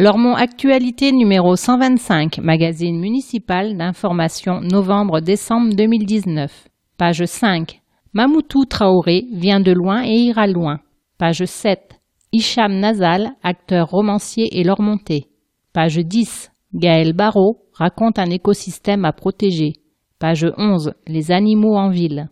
Lormont Actualité numéro 125, magazine municipal d'information novembre-décembre 2019. Page 5. Mamoutou Traoré vient de loin et ira loin. Page 7. Hicham Nazal, acteur romancier et lormontais. Page 10. Gaël Barrault raconte un écosystème à protéger. Page 11. Les animaux en ville.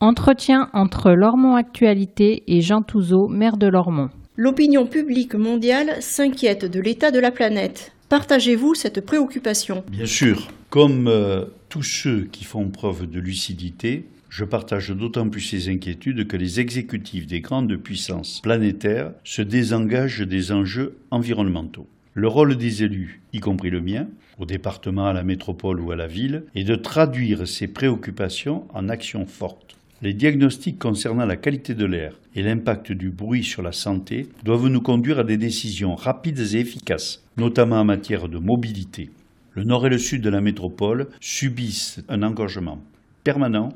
Entretien entre Lormont Actualité et Jean Touzeau, maire de Lormont. L'opinion publique mondiale s'inquiète de l'état de la planète. Partagez-vous cette préoccupation? Bien sûr. Comme euh, tous ceux qui font preuve de lucidité, je partage d'autant plus ces inquiétudes que les exécutifs des grandes puissances planétaires se désengagent des enjeux environnementaux. Le rôle des élus, y compris le mien, au département, à la métropole ou à la ville, est de traduire ces préoccupations en actions fortes. Les diagnostics concernant la qualité de l'air et l'impact du bruit sur la santé doivent nous conduire à des décisions rapides et efficaces, notamment en matière de mobilité. Le nord et le sud de la métropole subissent un engorgement permanent,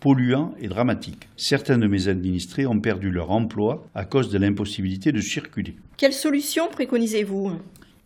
polluant et dramatique. Certains de mes administrés ont perdu leur emploi à cause de l'impossibilité de circuler. Quelle solution préconisez-vous?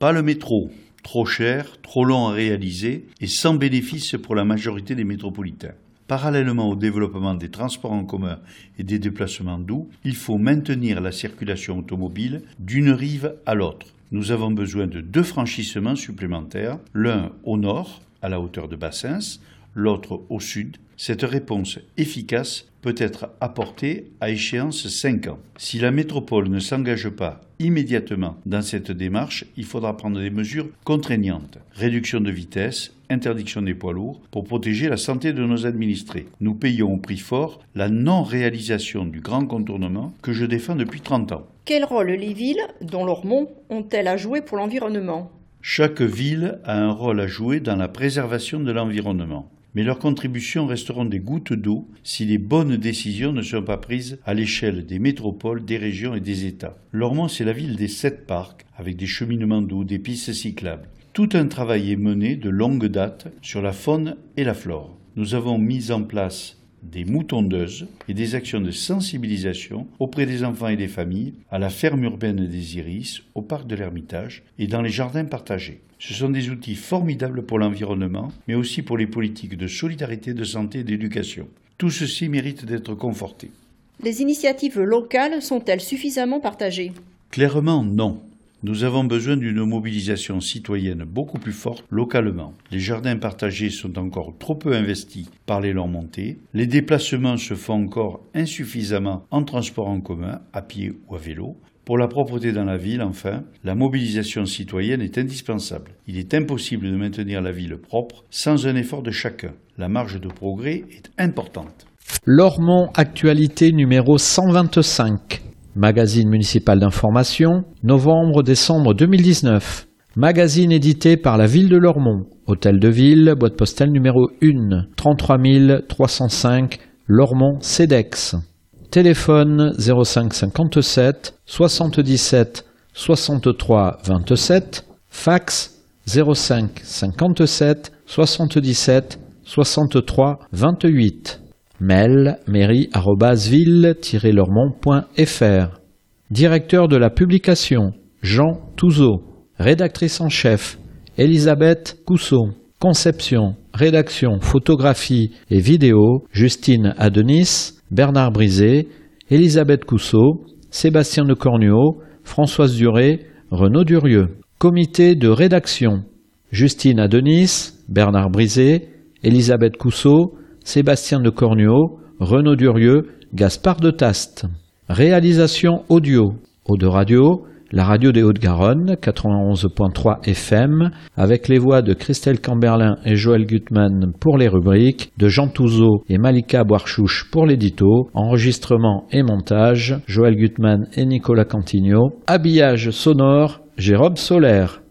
Pas le métro, trop cher, trop long à réaliser et sans bénéfice pour la majorité des métropolitains. Parallèlement au développement des transports en commun et des déplacements doux, il faut maintenir la circulation automobile d'une rive à l'autre. Nous avons besoin de deux franchissements supplémentaires, l'un au nord, à la hauteur de Bassins, l'autre au sud. Cette réponse efficace peut être apportée à échéance 5 ans. Si la métropole ne s'engage pas immédiatement dans cette démarche, il faudra prendre des mesures contraignantes. Réduction de vitesse, interdiction des poids lourds pour protéger la santé de nos administrés. Nous payons au prix fort la non-réalisation du grand contournement que je défends depuis 30 ans. Quel rôle les villes, dont Lormont, ont-elles à jouer pour l'environnement? Chaque ville a un rôle à jouer dans la préservation de l'environnement mais leurs contributions resteront des gouttes d'eau si les bonnes décisions ne sont pas prises à l'échelle des métropoles, des régions et des États. Lormont, c'est la ville des sept parcs, avec des cheminements d'eau, des pistes cyclables. Tout un travail est mené de longue date sur la faune et la flore. Nous avons mis en place des moutondeuses et des actions de sensibilisation auprès des enfants et des familles, à la ferme urbaine des Iris, au parc de l'Ermitage et dans les jardins partagés. Ce sont des outils formidables pour l'environnement, mais aussi pour les politiques de solidarité, de santé et d'éducation. Tout ceci mérite d'être conforté. Les initiatives locales sont-elles suffisamment partagées? Clairement non. Nous avons besoin d'une mobilisation citoyenne beaucoup plus forte localement. Les jardins partagés sont encore trop peu investis par les montées. Les déplacements se font encore insuffisamment en transport en commun, à pied ou à vélo. Pour la propreté dans la ville, enfin, la mobilisation citoyenne est indispensable. Il est impossible de maintenir la ville propre sans un effort de chacun. La marge de progrès est importante. Lormont Actualité numéro 125 magazine municipal d'information, novembre-décembre 2019. Magazine édité par la ville de Lormont, hôtel de ville, boîte postale numéro 1, 33 305, Lormont CEDEX. Téléphone 05 57 77 63 27, fax 05 57 77 63 28. Mail mairie-ville-lormont.fr. Directeur de la publication Jean Touzeau. Rédactrice en chef Elisabeth Cousseau. Conception, rédaction, photographie et vidéo Justine Adenis, Bernard Brisé, Elisabeth Cousseau, Sébastien de Cornuau, Françoise Duré, Renaud Durieux. Comité de rédaction Justine Adenis, Bernard Brisé, Elisabeth Cousseau, Sébastien de Cornuau, Renaud Durieux, Gaspard de Taste. Réalisation audio. Radio, la radio des Hauts-de-Garonne, 91.3 FM, avec les voix de Christelle Camberlin et Joël Gutmann pour les rubriques, de Jean Touzeau et Malika Boarchouche pour l'édito, enregistrement et montage, Joël Gutmann et Nicolas Cantigno, habillage sonore, Jérôme Solaire.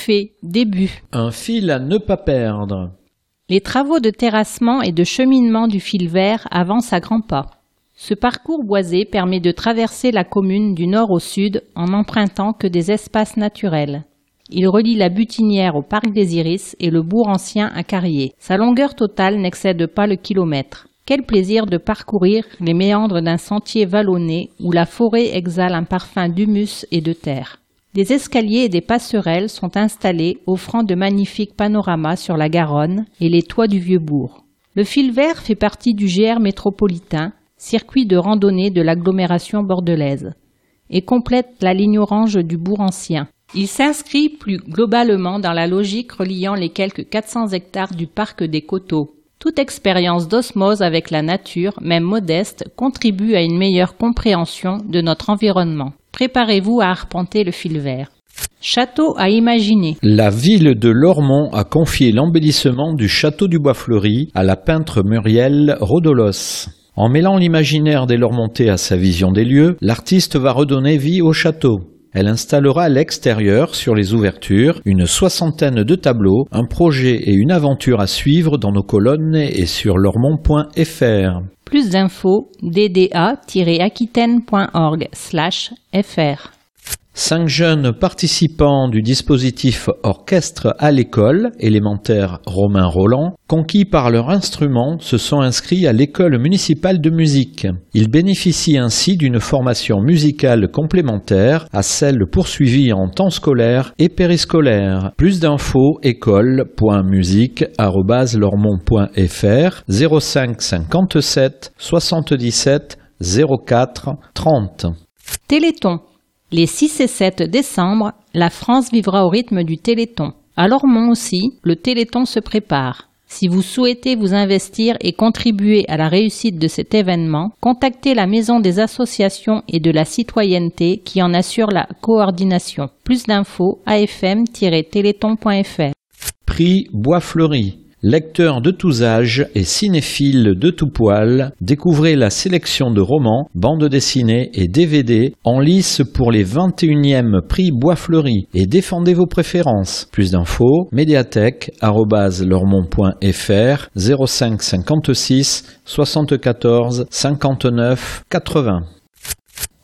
Fait, début. Un fil à ne pas perdre. Les travaux de terrassement et de cheminement du fil vert avancent à grands pas. Ce parcours boisé permet de traverser la commune du nord au sud en n'empruntant que des espaces naturels. Il relie la Butinière au parc des Iris et le bourg ancien à Carrier. Sa longueur totale n'excède pas le kilomètre. Quel plaisir de parcourir les méandres d'un sentier vallonné où la forêt exhale un parfum d'humus et de terre. Des escaliers et des passerelles sont installés offrant de magnifiques panoramas sur la Garonne et les toits du vieux bourg. Le fil vert fait partie du GR métropolitain, circuit de randonnée de l'agglomération bordelaise, et complète la ligne orange du bourg ancien. Il s'inscrit plus globalement dans la logique reliant les quelques 400 hectares du parc des Coteaux. Toute expérience d'osmose avec la nature, même modeste, contribue à une meilleure compréhension de notre environnement. Préparez-vous à arpenter le fil vert. Château à imaginer. La ville de Lormont a confié l'embellissement du château du Bois Fleuri à la peintre Muriel Rodolos. En mêlant l'imaginaire des Lormontais à sa vision des lieux, l'artiste va redonner vie au château. Elle installera à l'extérieur, sur les ouvertures, une soixantaine de tableaux, un projet et une aventure à suivre dans nos colonnes et sur lormont.fr. Plus d'infos dda-aquitaine.org/fr. Cinq jeunes participants du dispositif Orchestre à l'école élémentaire Romain Roland, conquis par leur instrument, se sont inscrits à l'école municipale de musique. Ils bénéficient ainsi d'une formation musicale complémentaire à celle poursuivie en temps scolaire et périscolaire. Plus d'infos école.musique@lormont.fr 05 57 77 04 30. Téléthon les 6 et 7 décembre, la France vivra au rythme du Téléthon. À Lormont aussi, le Téléthon se prépare. Si vous souhaitez vous investir et contribuer à la réussite de cet événement, contactez la Maison des associations et de la citoyenneté qui en assure la coordination. Plus d'infos afm-téléthon.fr. Prix Bois Fleuri. Lecteur de tous âges et cinéphile de tout poil, découvrez la sélection de romans, bandes dessinées et DVD en lice pour les 21e prix Bois Fleuri et défendez vos préférences. Plus d'infos, médiathèque.fr 05 56 74 59 80.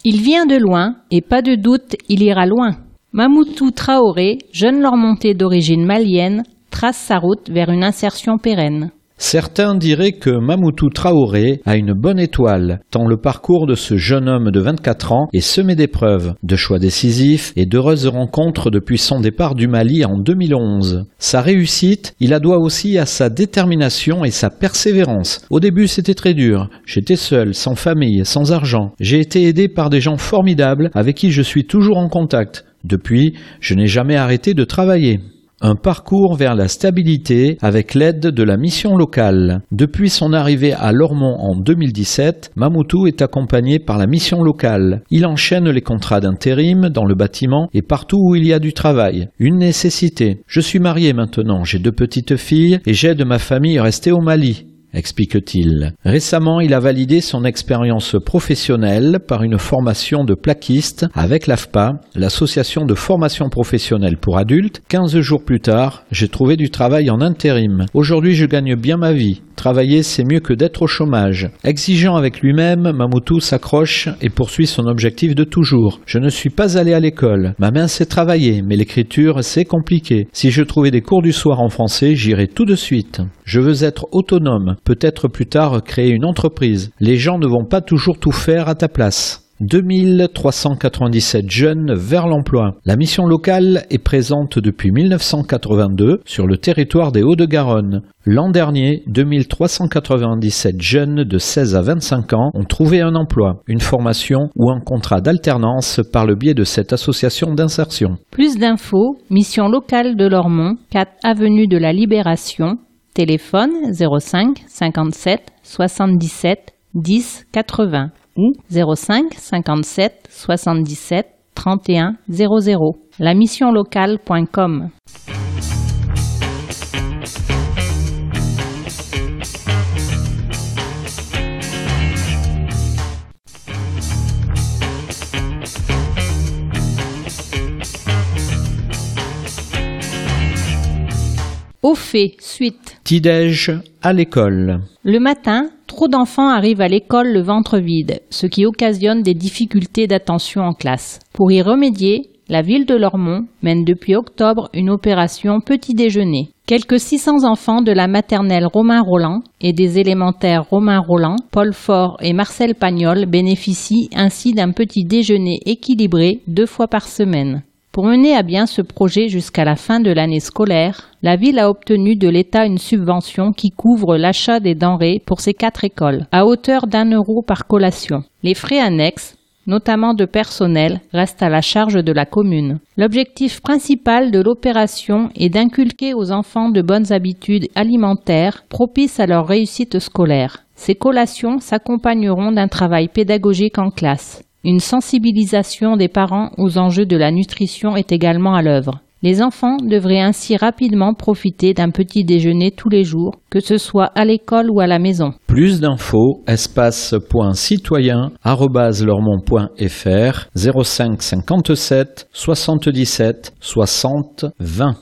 Il vient de loin et pas de doute, il ira loin. Mamoutou Traoré, jeune Lormontais d'origine malienne, trace sa route vers une insertion pérenne. Certains diraient que Mamoutou Traoré a une bonne étoile, tant le parcours de ce jeune homme de 24 ans est semé d'épreuves, de choix décisifs et d'heureuses rencontres depuis son départ du Mali en 2011. Sa réussite, il la doit aussi à sa détermination et sa persévérance. Au début, c'était très dur. J'étais seul, sans famille, sans argent. J'ai été aidé par des gens formidables avec qui je suis toujours en contact. Depuis, je n'ai jamais arrêté de travailler. Un parcours vers la stabilité avec l'aide de la mission locale. Depuis son arrivée à Lormont en 2017, Mamoutou est accompagné par la mission locale. Il enchaîne les contrats d'intérim dans le bâtiment et partout où il y a du travail. Une nécessité. Je suis marié maintenant, j'ai deux petites filles et j'aide ma famille rester au Mali explique-t-il. Récemment, il a validé son expérience professionnelle par une formation de plaquiste avec l'AFPA, l'association de formation professionnelle pour adultes. Quinze jours plus tard, j'ai trouvé du travail en intérim. Aujourd'hui, je gagne bien ma vie. Travailler, c'est mieux que d'être au chômage. Exigeant avec lui-même, Mamoutou s'accroche et poursuit son objectif de toujours. Je ne suis pas allé à l'école. Ma main sait travailler, mais l'écriture, c'est compliqué. Si je trouvais des cours du soir en français, j'irais tout de suite. Je veux être autonome, peut-être plus tard créer une entreprise. Les gens ne vont pas toujours tout faire à ta place. 2397 jeunes vers l'emploi. La mission locale est présente depuis 1982 sur le territoire des Hauts-de-Garonne. L'an dernier, 2397 jeunes de 16 à 25 ans ont trouvé un emploi, une formation ou un contrat d'alternance par le biais de cette association d'insertion. Plus d'infos, mission locale de Lormont, 4 avenue de la Libération, téléphone 05 57 77 10 80 ou 05 57 77 31 00. La mission locale.com. Au fait, suite. Petit-déj à l'école. Le matin, trop d'enfants arrivent à l'école le ventre vide, ce qui occasionne des difficultés d'attention en classe. Pour y remédier, la ville de Lormont mène depuis octobre une opération petit déjeuner. Quelques 600 enfants de la maternelle Romain Roland et des élémentaires Romain Roland, Paul Fort et Marcel Pagnol bénéficient ainsi d'un petit déjeuner équilibré deux fois par semaine. Pour mener à bien ce projet jusqu'à la fin de l'année scolaire, la ville a obtenu de l'État une subvention qui couvre l'achat des denrées pour ces quatre écoles, à hauteur d'un euro par collation. Les frais annexes, notamment de personnel, restent à la charge de la commune. L'objectif principal de l'opération est d'inculquer aux enfants de bonnes habitudes alimentaires propices à leur réussite scolaire. Ces collations s'accompagneront d'un travail pédagogique en classe. Une sensibilisation des parents aux enjeux de la nutrition est également à l'œuvre. Les enfants devraient ainsi rapidement profiter d'un petit déjeuner tous les jours, que ce soit à l'école ou à la maison. Plus d'infos, espace.citoyen.fr 05 57 77 60 20.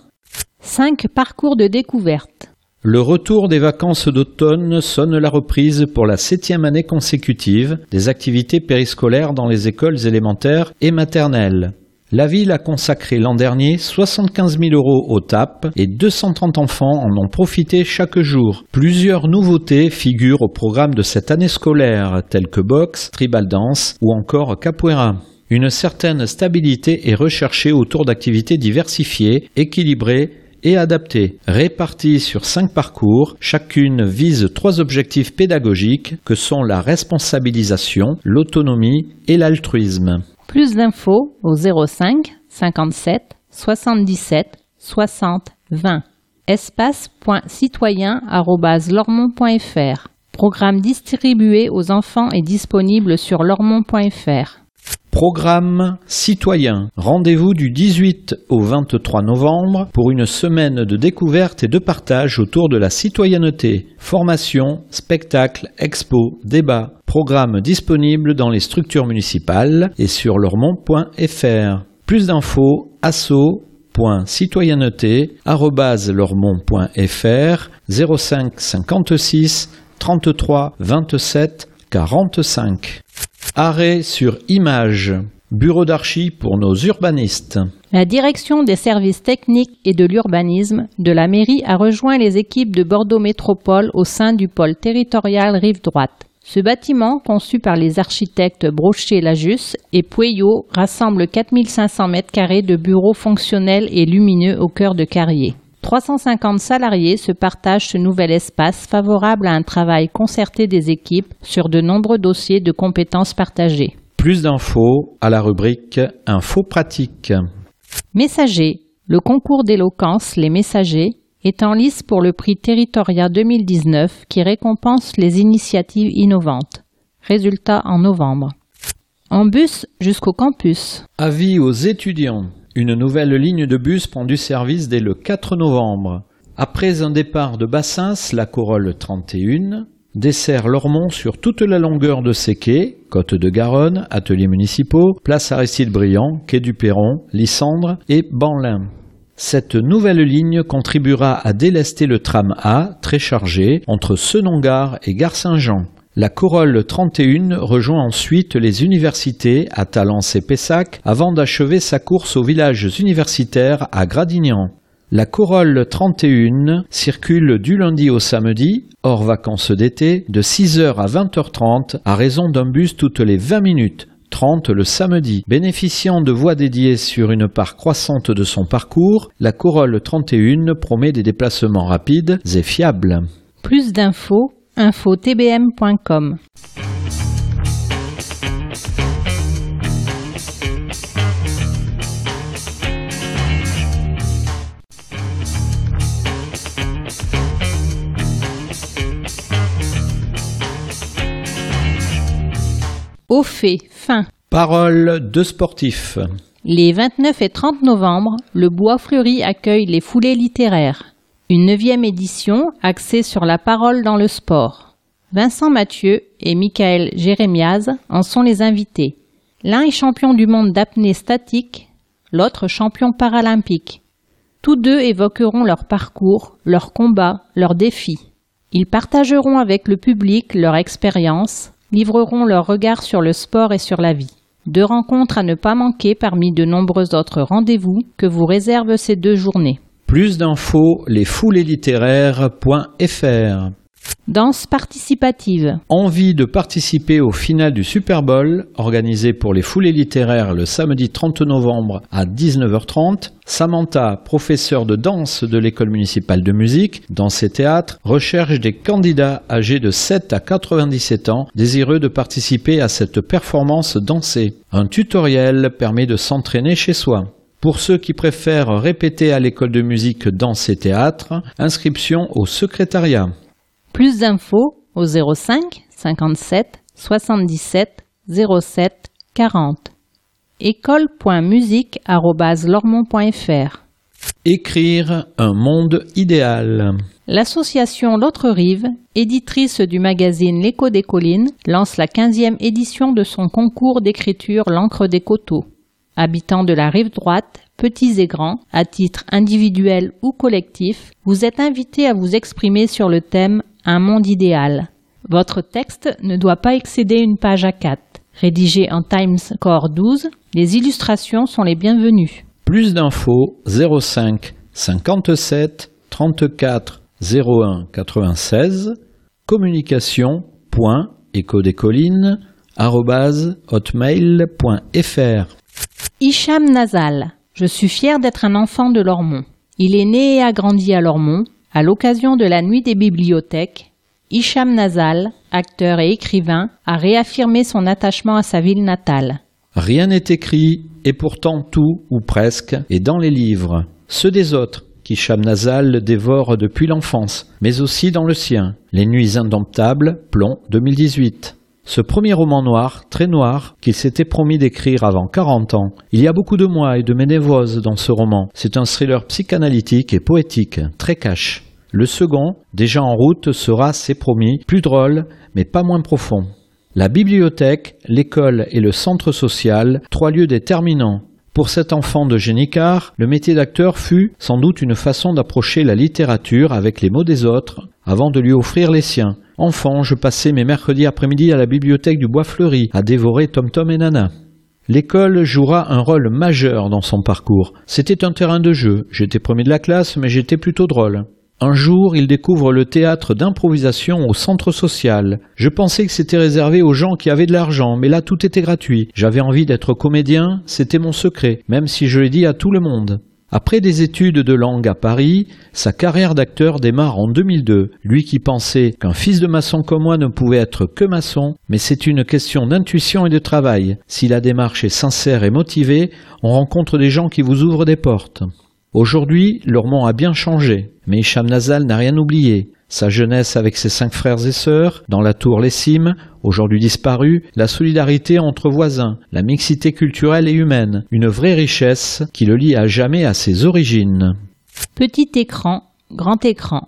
5 parcours de découverte. Le retour des vacances d'automne sonne la reprise pour la septième année consécutive des activités périscolaires dans les écoles élémentaires et maternelles. La ville a consacré l'an dernier 75 000 euros au TAP et 230 enfants en ont profité chaque jour. Plusieurs nouveautés figurent au programme de cette année scolaire, telles que boxe, tribal dance ou encore capoeira. Une certaine stabilité est recherchée autour d'activités diversifiées, équilibrées et adaptées, réparties sur cinq parcours. Chacune vise trois objectifs pédagogiques que sont la responsabilisation, l'autonomie et l'altruisme. Plus d'infos au 05 57 77 60 20 espace.citoyen.lormont.fr Programme distribué aux enfants et disponible sur lormont.fr. Programme citoyen. Rendez-vous du 18 au 23 novembre pour une semaine de découverte et de partage autour de la citoyenneté. Formation, spectacle, expo, débat. Programme disponible dans les structures municipales et sur lormont.fr. Plus d'infos, asso.citoyenneté.lormont.fr 05 56 33 27 45. Arrêt sur image. Bureau d'archi pour nos urbanistes. La direction des services techniques et de l'urbanisme de la mairie a rejoint les équipes de Bordeaux Métropole au sein du pôle territorial Rive Droite. Ce bâtiment, conçu par les architectes Brochet-Lajus et Pueyo, rassemble 4500 m2 de bureaux fonctionnels et lumineux au cœur de Carrier. 350 salariés se partagent ce nouvel espace favorable à un travail concerté des équipes sur de nombreux dossiers de compétences partagées. Plus d'infos à la rubrique Infos pratiques. Messager. Le concours d'éloquence Les Messagers est en lice pour le prix Territoria 2019 qui récompense les initiatives innovantes. Résultat en novembre. En bus jusqu'au campus. Avis aux étudiants. Une nouvelle ligne de bus prend du service dès le 4 novembre. Après un départ de Bassins, la Corolle 31 dessert Lormont sur toute la longueur de ses quais, Côte de Garonne, ateliers municipaux, place Aristide Briand, quai du Perron, Lysandre et Banlin. Cette nouvelle ligne contribuera à délester le tram A, très chargé, entre Senongar et Gare Saint-Jean. La Corolle 31 rejoint ensuite les universités à Talence et Pessac avant d'achever sa course aux villages universitaires à Gradignan. La Corolle 31 circule du lundi au samedi, hors vacances d'été, de 6h à 20h30 à raison d'un bus toutes les 20 minutes, 30 le samedi. Bénéficiant de voies dédiées sur une part croissante de son parcours, la Corolle 31 promet des déplacements rapides et fiables. Plus d'infos info-tbm.com. Au fait, fin. Parole de sportifs. Les 29 et 30 novembre, le Bois Fleuri accueille les foulées littéraires. Une neuvième édition axée sur la parole dans le sport. Vincent Mathieu et Michael Jérémiaz en sont les invités. L'un est champion du monde d'apnée statique, l'autre champion paralympique. Tous deux évoqueront leur parcours, leurs combats, leurs défis. Ils partageront avec le public leur expérience, livreront leur regard sur le sport et sur la vie. Deux rencontres à ne pas manquer parmi de nombreux autres rendez-vous que vous réservent ces deux journées. Plus d'infos, lesfoulélittéraires.fr Danse participative. Envie de participer au final du Super Bowl, organisé pour les foulées littéraires le samedi 30 novembre à 19h30. Samantha, professeure de danse de l'école municipale de musique, danse et théâtre, recherche des candidats âgés de 7 à 97 ans désireux de participer à cette performance dansée. Un tutoriel permet de s'entraîner chez soi. Pour ceux qui préfèrent répéter à l'école de musique danse et théâtre, inscription au secrétariat. Plus d'infos au 05 57 77 07 40. école.musique.lormont.fr Écrire un monde idéal. L'association L'autre rive, éditrice du magazine L'écho des collines, lance la 15e édition de son concours d'écriture L'encre des coteaux. Habitants de la rive droite, petits et grands, à titre individuel ou collectif, vous êtes invités à vous exprimer sur le thème Un monde idéal. Votre texte ne doit pas excéder une page à 4. Rédigé en Times Core 12, les illustrations sont les bienvenues. Plus d'infos 05 57 34 01 96 communication.écodescollines.hotmail.fr Hicham Nazal. Je suis fier d'être un enfant de Lormont. Il est né et a grandi à Lormont. À l'occasion de la nuit des bibliothèques, Hicham Nazal, acteur et écrivain, a réaffirmé son attachement à sa ville natale. Rien n'est écrit, et pourtant tout, ou presque, est dans les livres. Ceux des autres, qu'Hicham Nazal dévore depuis l'enfance, mais aussi dans le sien. Les Nuits indomptables, plomb 2018. Ce premier roman noir, très noir, qu'il s'était promis d'écrire avant 40 ans. Il y a beaucoup de moi et de ménévose dans ce roman. C'est un thriller psychanalytique et poétique, très cash. Le second, déjà en route, sera, c'est promis, plus drôle, mais pas moins profond. La bibliothèque, l'école et le centre social, trois lieux déterminants. Pour cet enfant de génicard, le métier d'acteur fut sans doute une façon d'approcher la littérature avec les mots des autres avant de lui offrir les siens. Enfant, je passais mes mercredis après-midi à la bibliothèque du Bois Fleuri à dévorer Tom Tom et Nana. L'école jouera un rôle majeur dans son parcours. C'était un terrain de jeu. J'étais premier de la classe, mais j'étais plutôt drôle. Un jour, il découvre le théâtre d'improvisation au centre social. Je pensais que c'était réservé aux gens qui avaient de l'argent, mais là tout était gratuit. J'avais envie d'être comédien, c'était mon secret, même si je l'ai dit à tout le monde. Après des études de langue à Paris, sa carrière d'acteur démarre en 2002. Lui qui pensait qu'un fils de maçon comme moi ne pouvait être que maçon, mais c'est une question d'intuition et de travail. Si la démarche est sincère et motivée, on rencontre des gens qui vous ouvrent des portes. Aujourd'hui, Lormont a bien changé, mais Hicham Nazal n'a rien oublié. Sa jeunesse avec ses cinq frères et sœurs, dans la tour Les Cimes, aujourd'hui disparue, la solidarité entre voisins, la mixité culturelle et humaine, une vraie richesse qui le lie à jamais à ses origines. Petit écran, grand écran.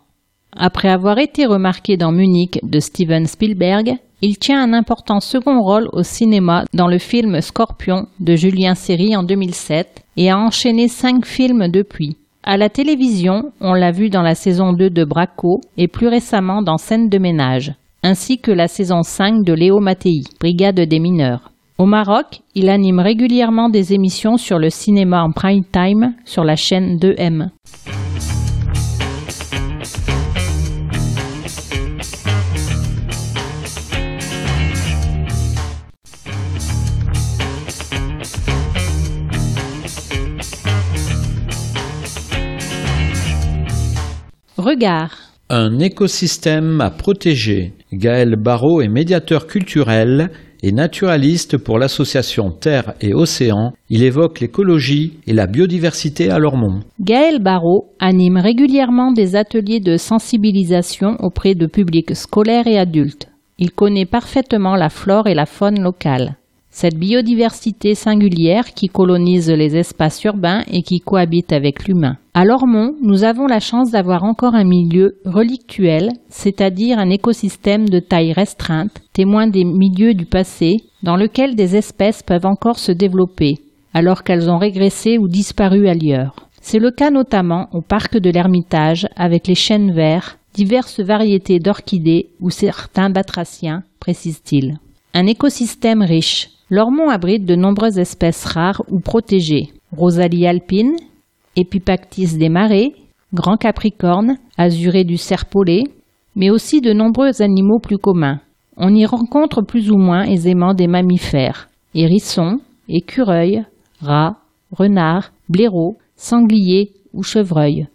Après avoir été remarqué dans Munich de Steven Spielberg, il tient un important second rôle au cinéma dans le film Scorpion de Julien Serry en 2007 et a enchaîné cinq films depuis. À la télévision, on l'a vu dans la saison 2 de Braco et plus récemment dans Scène de ménage, ainsi que la saison 5 de Léo Mattei, Brigade des mineurs. Au Maroc, il anime régulièrement des émissions sur le cinéma en prime time sur la chaîne 2M. Regard. Un écosystème à protéger. Gaël Barrault est médiateur culturel et naturaliste pour l'association Terre et Océan. Il évoque l'écologie et la biodiversité à Lormont. Gaël Barrault anime régulièrement des ateliers de sensibilisation auprès de publics scolaires et adultes. Il connaît parfaitement la flore et la faune locale. Cette biodiversité singulière qui colonise les espaces urbains et qui cohabite avec l'humain. À Lormont, nous avons la chance d'avoir encore un milieu relictuel, c'est-à-dire un écosystème de taille restreinte, témoin des milieux du passé, dans lequel des espèces peuvent encore se développer, alors qu'elles ont régressé ou disparu ailleurs. C'est le cas notamment au parc de l'Ermitage avec les chênes verts, diverses variétés d'orchidées ou certains batraciens, précise-t-il. Un écosystème riche. L'Ormont abrite de nombreuses espèces rares ou protégées. Rosalie alpine, Epipactis des marais, Grand capricorne, Azuré du serpolet, mais aussi de nombreux animaux plus communs. On y rencontre plus ou moins aisément des mammifères, hérissons, écureuils, rats, renards, blaireaux, sangliers ou chevreuils.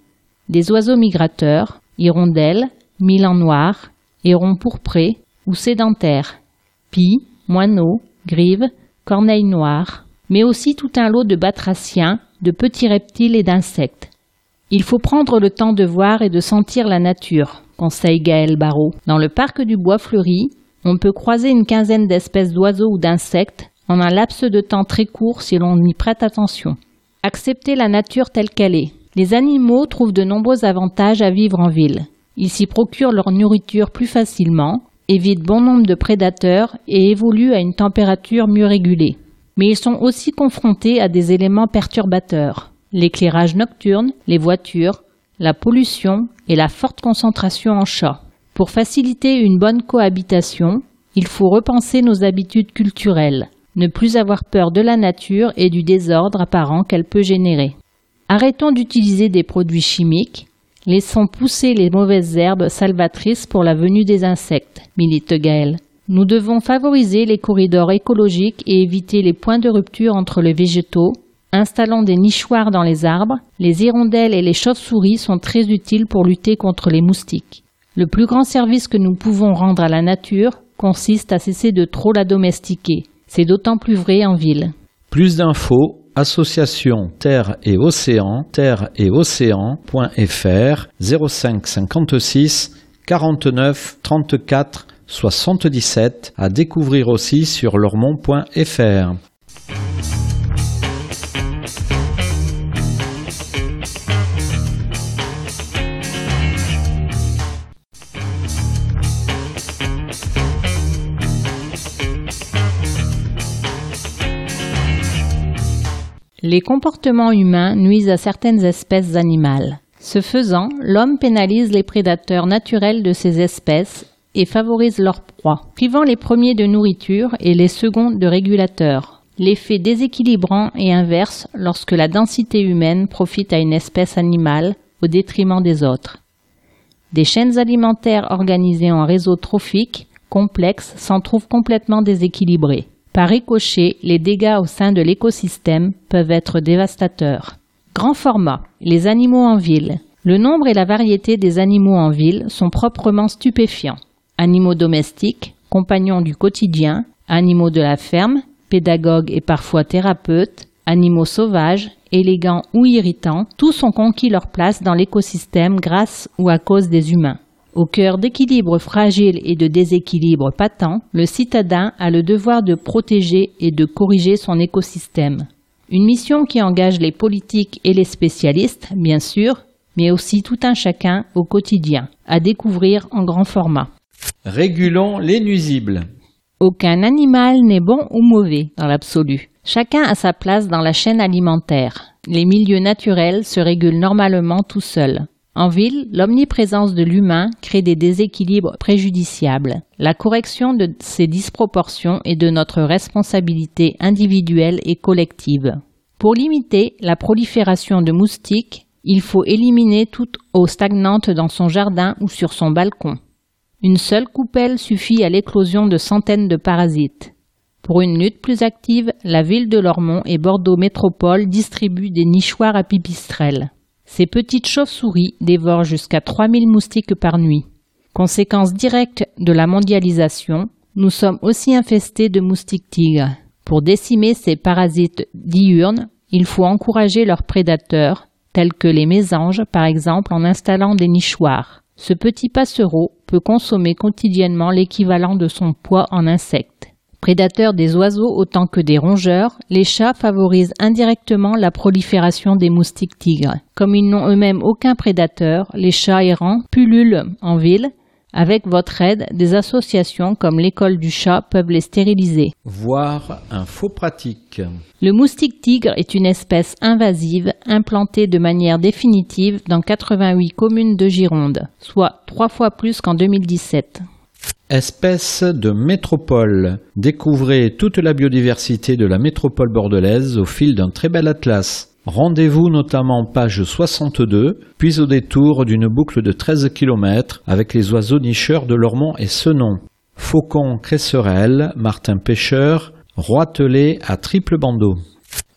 Des oiseaux migrateurs, hirondelles, milans noirs, hérons pourprés ou sédentaires, pies, moineaux, grives, corneilles noires, mais aussi tout un lot de batraciens, de petits reptiles et d'insectes. Il faut prendre le temps de voir et de sentir la nature, conseille Gaël Barrault. Dans le parc du Bois Fleuri, on peut croiser une quinzaine d'espèces d'oiseaux ou d'insectes en un laps de temps très court si l'on y prête attention. Accepter la nature telle qu'elle est. Les animaux trouvent de nombreux avantages à vivre en ville. Ils s'y procurent leur nourriture plus facilement, évitent bon nombre de prédateurs et évoluent à une température mieux régulée. Mais ils sont aussi confrontés à des éléments perturbateurs. L'éclairage nocturne, les voitures, la pollution et la forte concentration en chats. Pour faciliter une bonne cohabitation, il faut repenser nos habitudes culturelles, ne plus avoir peur de la nature et du désordre apparent qu'elle peut générer. Arrêtons d'utiliser des produits chimiques, laissons pousser les mauvaises herbes salvatrices pour la venue des insectes, milite Gaël. Nous devons favoriser les corridors écologiques et éviter les points de rupture entre les végétaux. Installons des nichoirs dans les arbres. Les hirondelles et les chauves-souris sont très utiles pour lutter contre les moustiques. Le plus grand service que nous pouvons rendre à la nature consiste à cesser de trop la domestiquer. C'est d'autant plus vrai en ville. Plus d'infos association Terre et Océan, terre et océan.fr 05 56 49 34 77 à découvrir aussi sur lormont.fr. Les comportements humains nuisent à certaines espèces animales. Ce faisant, l'homme pénalise les prédateurs naturels de ces espèces et favorise leur proie, privant les premiers de nourriture et les seconds de régulateurs. L'effet déséquilibrant est inverse lorsque la densité humaine profite à une espèce animale au détriment des autres. Des chaînes alimentaires organisées en réseaux trophiques complexes s'en trouvent complètement déséquilibrées. Par ricochet, les dégâts au sein de l'écosystème peuvent être dévastateurs. Grand format, les animaux en ville. Le nombre et la variété des animaux en ville sont proprement stupéfiants. Animaux domestiques, compagnons du quotidien, animaux de la ferme, pédagogues et parfois thérapeutes, animaux sauvages, élégants ou irritants, tous ont conquis leur place dans l'écosystème grâce ou à cause des humains. Au cœur d'équilibre fragile et de déséquilibre patent, le citadin a le devoir de protéger et de corriger son écosystème. Une mission qui engage les politiques et les spécialistes, bien sûr, mais aussi tout un chacun au quotidien, à découvrir en grand format. Régulons les nuisibles. Aucun animal n'est bon ou mauvais dans l'absolu. Chacun a sa place dans la chaîne alimentaire. Les milieux naturels se régulent normalement tout seuls. En ville, l'omniprésence de l'humain crée des déséquilibres préjudiciables. La correction de ces disproportions est de notre responsabilité individuelle et collective. Pour limiter la prolifération de moustiques, il faut éliminer toute eau stagnante dans son jardin ou sur son balcon. Une seule coupelle suffit à l'éclosion de centaines de parasites. Pour une lutte plus active, la ville de Lormont et Bordeaux Métropole distribuent des nichoirs à pipistrelles. Ces petites chauves-souris dévorent jusqu'à 3000 moustiques par nuit. Conséquence directe de la mondialisation, nous sommes aussi infestés de moustiques tigres. Pour décimer ces parasites diurnes, il faut encourager leurs prédateurs, tels que les mésanges par exemple en installant des nichoirs. Ce petit passereau peut consommer quotidiennement l'équivalent de son poids en insectes. Prédateurs des oiseaux autant que des rongeurs, les chats favorisent indirectement la prolifération des moustiques tigres. Comme ils n'ont eux-mêmes aucun prédateur, les chats errants pullulent en ville, Avec votre aide, des associations comme l'école du chat peuvent les stériliser. Voir un faux pratique. Le moustique tigre est une espèce invasive implantée de manière définitive dans 88 communes de Gironde, soit trois fois plus qu'en 2017. Espèce de métropole. Découvrez toute la biodiversité de la métropole bordelaise au fil d'un très bel atlas. Rendez-vous notamment page 62, puis au détour d'une boucle de 13 km avec les oiseaux nicheurs de Lormont et Senon. Faucon cresserelle, martin pêcheur, roitelet à triple bandeau.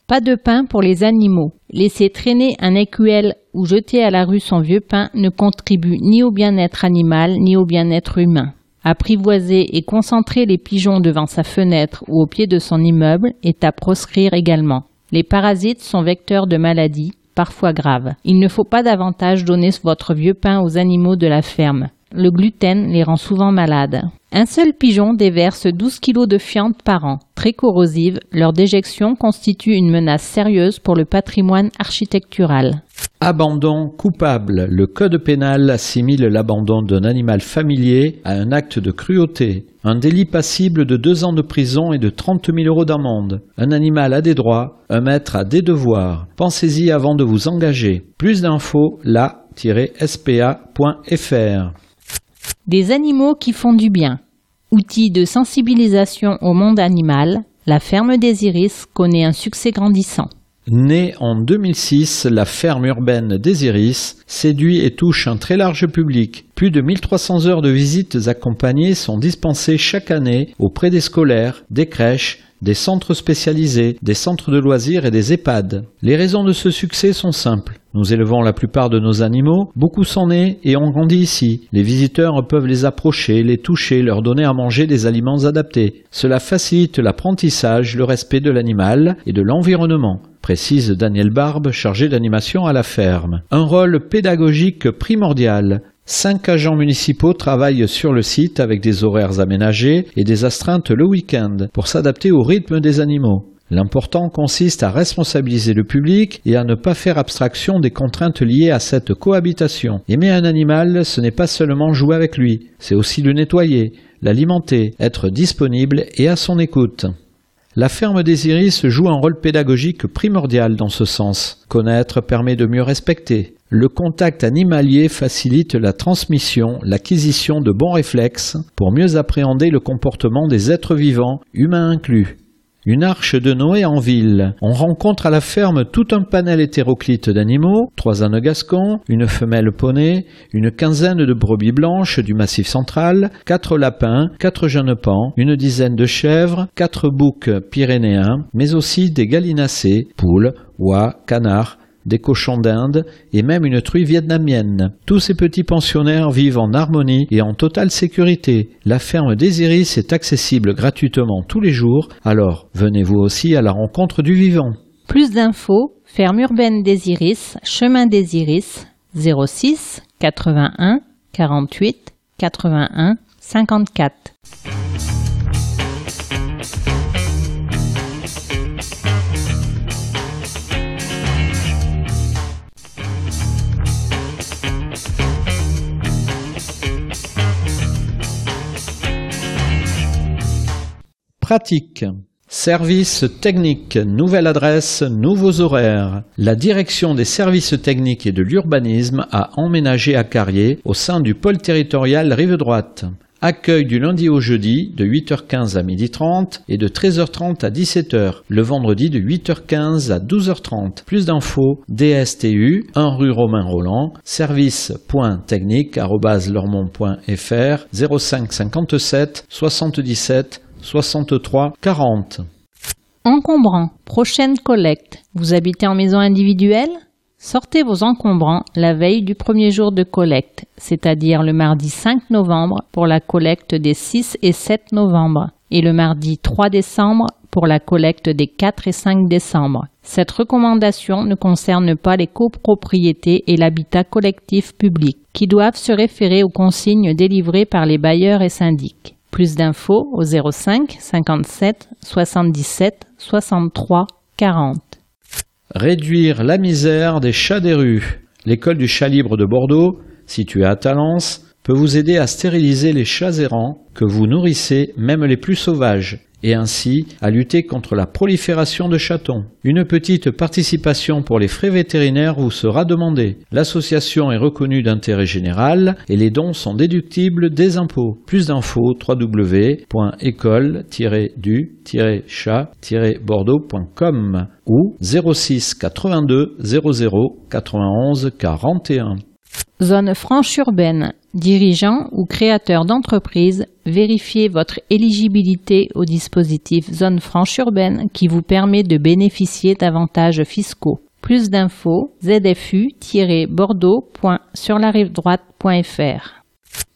Pas de pain pour les animaux. Laisser traîner un écuelle ou jeter à la rue son vieux pain ne contribue ni au bien-être animal ni au bien-être humain. Apprivoiser et concentrer les pigeons devant sa fenêtre ou au pied de son immeuble est à proscrire également. Les parasites sont vecteurs de maladies, parfois graves. Il ne faut pas davantage donner votre vieux pain aux animaux de la ferme. Le gluten les rend souvent malades. Un seul pigeon déverse 12 kg de fientes par an. Très corrosive, leur déjection constitue une menace sérieuse pour le patrimoine architectural. Abandon coupable. Le code pénal assimile l'abandon d'un animal familier à un acte de cruauté. Un délit passible de deux ans de prison et de 30 000 euros d'amende. Un animal a des droits, un maître a des devoirs. Pensez-y avant de vous engager. Plus d'infos la-spa.fr. Des animaux qui font du bien. Outil de sensibilisation au monde animal, la ferme des Iris connaît un succès grandissant. Née en 2006, la ferme urbaine des Iris séduit et touche un très large public. Plus de 1300 heures de visites accompagnées sont dispensées chaque année auprès des scolaires, des crèches, des centres spécialisés, des centres de loisirs et des EHPAD. Les raisons de ce succès sont simples. Nous élevons la plupart de nos animaux, beaucoup sont nés et ont grandi ici. Les visiteurs peuvent les approcher, les toucher, leur donner à manger des aliments adaptés. Cela facilite l'apprentissage, le respect de l'animal et de l'environnement précise Daniel Barbe, chargé d'animation à la ferme. Un rôle pédagogique primordial. Cinq agents municipaux travaillent sur le site avec des horaires aménagés et des astreintes le week-end pour s'adapter au rythme des animaux. L'important consiste à responsabiliser le public et à ne pas faire abstraction des contraintes liées à cette cohabitation. Aimer un animal, ce n'est pas seulement jouer avec lui, c'est aussi le nettoyer, l'alimenter, être disponible et à son écoute. La ferme des iris joue un rôle pédagogique primordial dans ce sens. Connaître permet de mieux respecter. Le contact animalier facilite la transmission, l'acquisition de bons réflexes pour mieux appréhender le comportement des êtres vivants, humains inclus. Une arche de Noé en ville. On rencontre à la ferme tout un panel hétéroclite d'animaux, trois ânes gascons, une femelle poney, une quinzaine de brebis blanches du massif central, quatre lapins, quatre jeunes pans, une dizaine de chèvres, quatre boucs pyrénéens, mais aussi des gallinacés, poules, oies, canards, des cochons d'Inde et même une truie vietnamienne. Tous ces petits pensionnaires vivent en harmonie et en totale sécurité. La ferme des Iris est accessible gratuitement tous les jours, alors venez vous aussi à la rencontre du vivant. Plus d'infos, ferme urbaine des Iris, chemin des Iris, 06 81 48 81 54. Pratique. Service technique, nouvelle adresse, nouveaux horaires. La direction des services techniques et de l'urbanisme a emménagé à Carrier au sein du pôle territorial Rive Droite. Accueil du lundi au jeudi de 8h15 à 12h30 et de 13h30 à 17h. Le vendredi de 8h15 à 12h30. Plus d'infos DSTU 1 rue Romain Roland service.technique@lormont.fr 05 57 77 63 40. Encombrant. Prochaine collecte. Vous habitez en maison individuelle? Sortez vos encombrants la veille du premier jour de collecte, c'est-à-dire le mardi 5 novembre pour la collecte des 6 et 7 novembre et le mardi 3 décembre pour la collecte des 4 et 5 décembre. Cette recommandation ne concerne pas les copropriétés et l'habitat collectif public, qui doivent se référer aux consignes délivrées par les bailleurs et syndics. Plus d'infos au 05 57 77 63 40. Réduire la misère des chats des rues. L'école du chat libre de Bordeaux, située à Talence, peut vous aider à stériliser les chats errants que vous nourrissez, même les plus sauvages, et ainsi à lutter contre la prolifération de chatons. Une petite participation pour les frais vétérinaires vous sera demandée. L'association est reconnue d'intérêt général et les dons sont déductibles des impôts. Plus d'infos www.école-du-chat-bordeaux.com ou 06 82 00 91 41. Zone franche urbaine. Dirigeant ou créateur d'entreprise, vérifiez votre éligibilité au dispositif Zone franche urbaine qui vous permet de bénéficier d'avantages fiscaux. Plus d'infos zfu-bordeaux.surlarivedroite.fr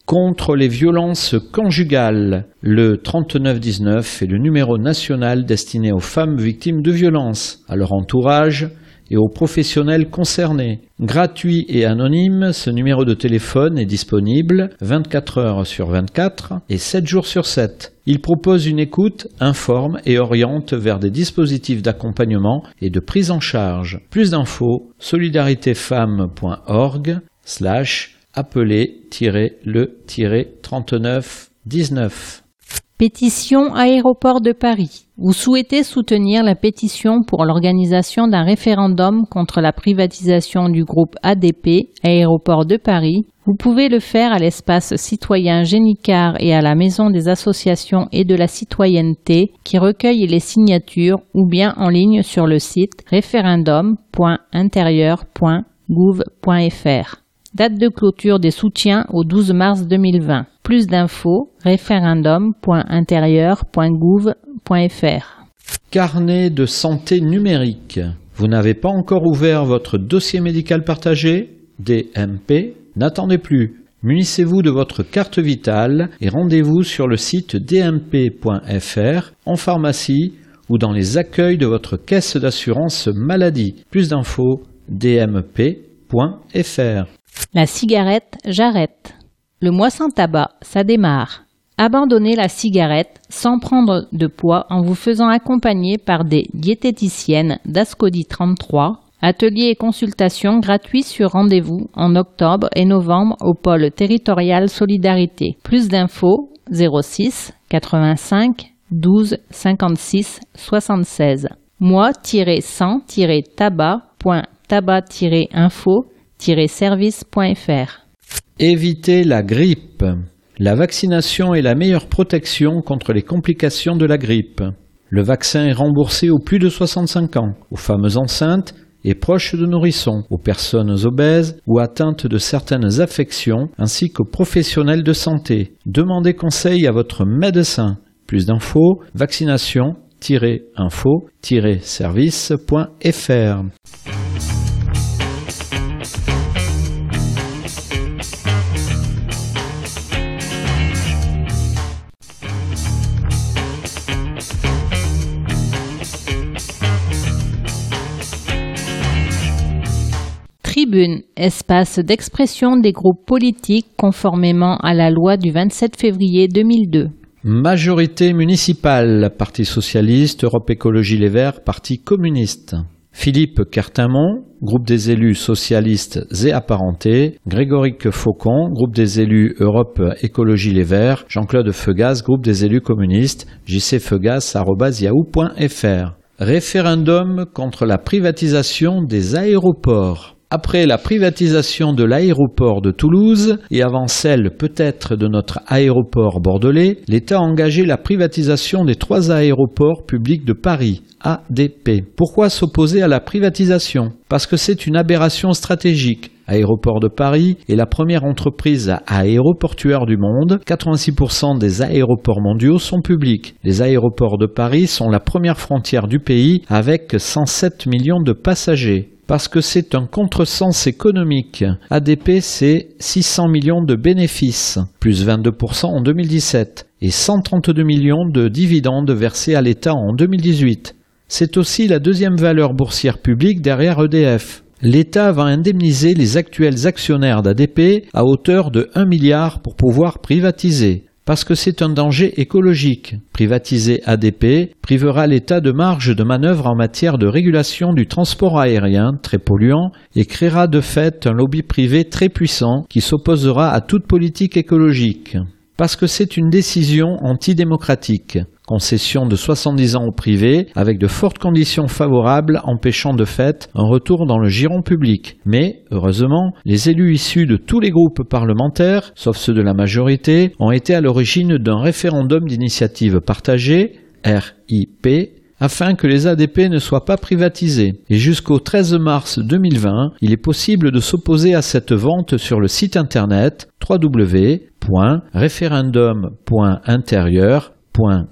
Contre les violences conjugales, le 3919 est le numéro national destiné aux femmes victimes de violences, à leur entourage, et aux professionnels concernés. Gratuit et anonyme, ce numéro de téléphone est disponible 24 heures sur 24 et 7 jours sur 7. Il propose une écoute, informe et oriente vers des dispositifs d'accompagnement et de prise en charge. Plus d'infos, solidaritéfemmes.org slash appeler-le-3919. Pétition Aéroport de Paris. Vous souhaitez soutenir la pétition pour l'organisation d'un référendum contre la privatisation du groupe ADP, Aéroport de Paris. Vous pouvez le faire à l'espace citoyen Génicard et à la Maison des associations et de la citoyenneté qui recueille les signatures ou bien en ligne sur le site référendum.intérieur.gouv.fr. Date de clôture des soutiens au 12 mars 2020. Plus d'infos référendum.intérieur.gouv.fr. Carnet de santé numérique. Vous n'avez pas encore ouvert votre dossier médical partagé? DMP N'attendez plus. Munissez-vous de votre carte vitale et rendez-vous sur le site dmp.fr, en pharmacie ou dans les accueils de votre caisse d'assurance maladie. Plus d'infos dmp.fr. La cigarette, j'arrête. Le mois sans tabac, ça démarre. Abandonnez la cigarette sans prendre de poids en vous faisant accompagner par des diététiciennes d'Ascodi 33, ateliers et consultations gratuits sur rendez-vous en octobre et novembre au pôle territorial Solidarité. Plus d'infos 06 85 12 56 76. Moi-100-tabac.tabac-info service.fr. Éviter la grippe. La vaccination est la meilleure protection contre les complications de la grippe. Le vaccin est remboursé aux plus de 65 ans, aux femmes enceintes et proches de nourrissons, aux personnes obèses ou atteintes de certaines affections, ainsi qu'aux professionnels de santé. Demandez conseil à votre médecin. Plus d'infos, vaccination-info-service.fr. Tribune, espace d'expression des groupes politiques conformément à la loi du 27 février 2002. Majorité municipale, Parti socialiste, Europe Écologie Les Verts, Parti communiste. Philippe Cartimont, groupe des élus socialistes et apparentés, Grégoric Faucon, groupe des élus Europe Écologie Les Verts, Jean-Claude Feugas, groupe des élus communistes, jcfeugas.yahoo.fr. Référendum contre la privatisation des aéroports. Après la privatisation de l'aéroport de Toulouse et avant celle peut-être de notre aéroport bordelais, l'État a engagé la privatisation des trois aéroports publics de Paris, ADP. Pourquoi s'opposer à la privatisation? Parce que c'est une aberration stratégique. Aéroport de Paris est la première entreprise aéroportuaire du monde. 86% des aéroports mondiaux sont publics. Les aéroports de Paris sont la première frontière du pays avec 107 millions de passagers parce que c'est un contresens économique. ADP, c'est 600 millions de bénéfices, plus 22% en 2017, et 132 millions de dividendes versés à l'État en 2018. C'est aussi la deuxième valeur boursière publique derrière EDF. L'État va indemniser les actuels actionnaires d'ADP à hauteur de 1 milliard pour pouvoir privatiser. Parce que c'est un danger écologique. Privatiser ADP privera l'État de marge de manœuvre en matière de régulation du transport aérien, très polluant, et créera de fait un lobby privé très puissant qui s'opposera à toute politique écologique. Parce que c'est une décision antidémocratique concession de 70 ans au privé, avec de fortes conditions favorables empêchant de fait un retour dans le giron public. Mais, heureusement, les élus issus de tous les groupes parlementaires, sauf ceux de la majorité, ont été à l'origine d'un référendum d'initiative partagée, RIP, afin que les ADP ne soient pas privatisés. Et jusqu'au 13 mars 2020, il est possible de s'opposer à cette vente sur le site internet www.referendum.intérieur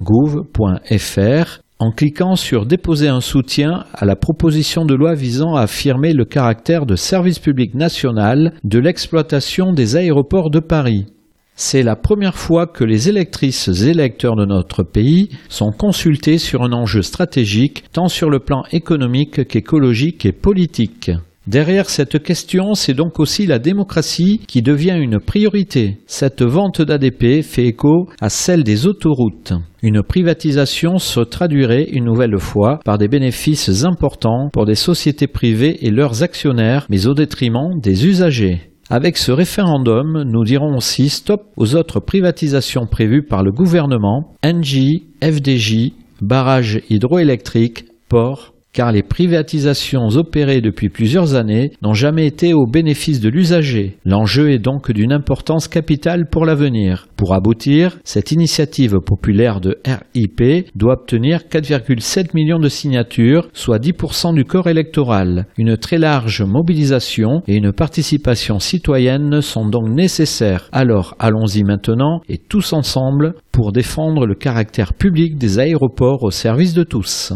gouv.fr en cliquant sur Déposer un soutien à la proposition de loi visant à affirmer le caractère de service public national de l'exploitation des aéroports de Paris. C'est la première fois que les électrices et électeurs de notre pays sont consultés sur un enjeu stratégique tant sur le plan économique qu'écologique et politique. Derrière cette question, c'est donc aussi la démocratie qui devient une priorité. Cette vente d'ADP fait écho à celle des autoroutes. Une privatisation se traduirait une nouvelle fois par des bénéfices importants pour des sociétés privées et leurs actionnaires, mais au détriment des usagers. Avec ce référendum, nous dirons aussi stop aux autres privatisations prévues par le gouvernement, NJ, FDJ, barrages hydroélectriques, ports, car les privatisations opérées depuis plusieurs années n'ont jamais été au bénéfice de l'usager. L'enjeu est donc d'une importance capitale pour l'avenir. Pour aboutir, cette initiative populaire de RIP doit obtenir 4,7 millions de signatures, soit 10% du corps électoral. Une très large mobilisation et une participation citoyenne sont donc nécessaires. Alors allons-y maintenant et tous ensemble pour défendre le caractère public des aéroports au service de tous.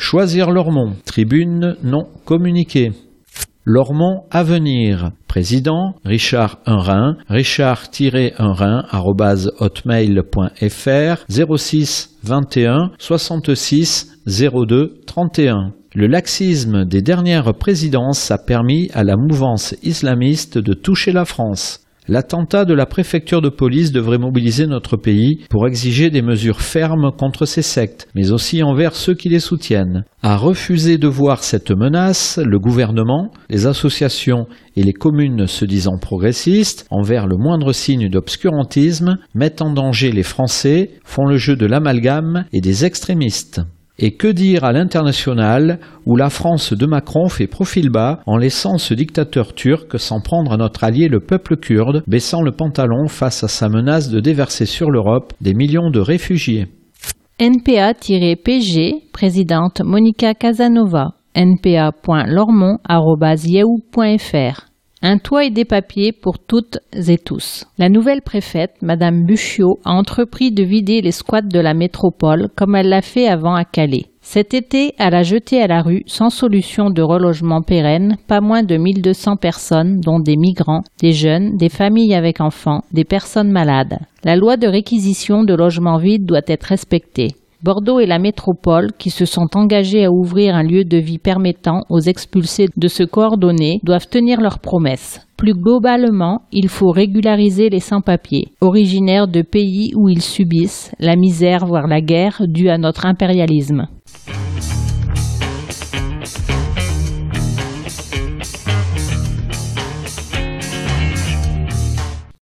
Choisir Lormont, tribune non communiquée. Lormont Avenir, président Richard Unrin, richard-unrin, hotmail.fr 06 21 66 02 31. Le laxisme des dernières présidences a permis à la mouvance islamiste de toucher la France. L'attentat de la préfecture de police devrait mobiliser notre pays pour exiger des mesures fermes contre ces sectes, mais aussi envers ceux qui les soutiennent. À refuser de voir cette menace, le gouvernement, les associations et les communes se disant progressistes, envers le moindre signe d'obscurantisme, mettent en danger les Français, font le jeu de l'amalgame et des extrémistes. Et que dire à l'international où la France de Macron fait profil bas en laissant ce dictateur turc s'en prendre à notre allié le peuple kurde, baissant le pantalon face à sa menace de déverser sur l'Europe des millions de réfugiés. Un toit et des papiers pour toutes et tous. La nouvelle préfète, Madame Buchiot, a entrepris de vider les squats de la métropole comme elle l'a fait avant à Calais. Cet été, elle a jeté à la rue, sans solution de relogement pérenne, pas moins de 1200 personnes, dont des migrants, des jeunes, des familles avec enfants, des personnes malades. La loi de réquisition de logements vides doit être respectée. Bordeaux et la métropole, qui se sont engagés à ouvrir un lieu de vie permettant aux expulsés de se coordonner, doivent tenir leurs promesses. Plus globalement, il faut régulariser les sans-papiers, originaires de pays où ils subissent la misère voire la guerre due à notre impérialisme.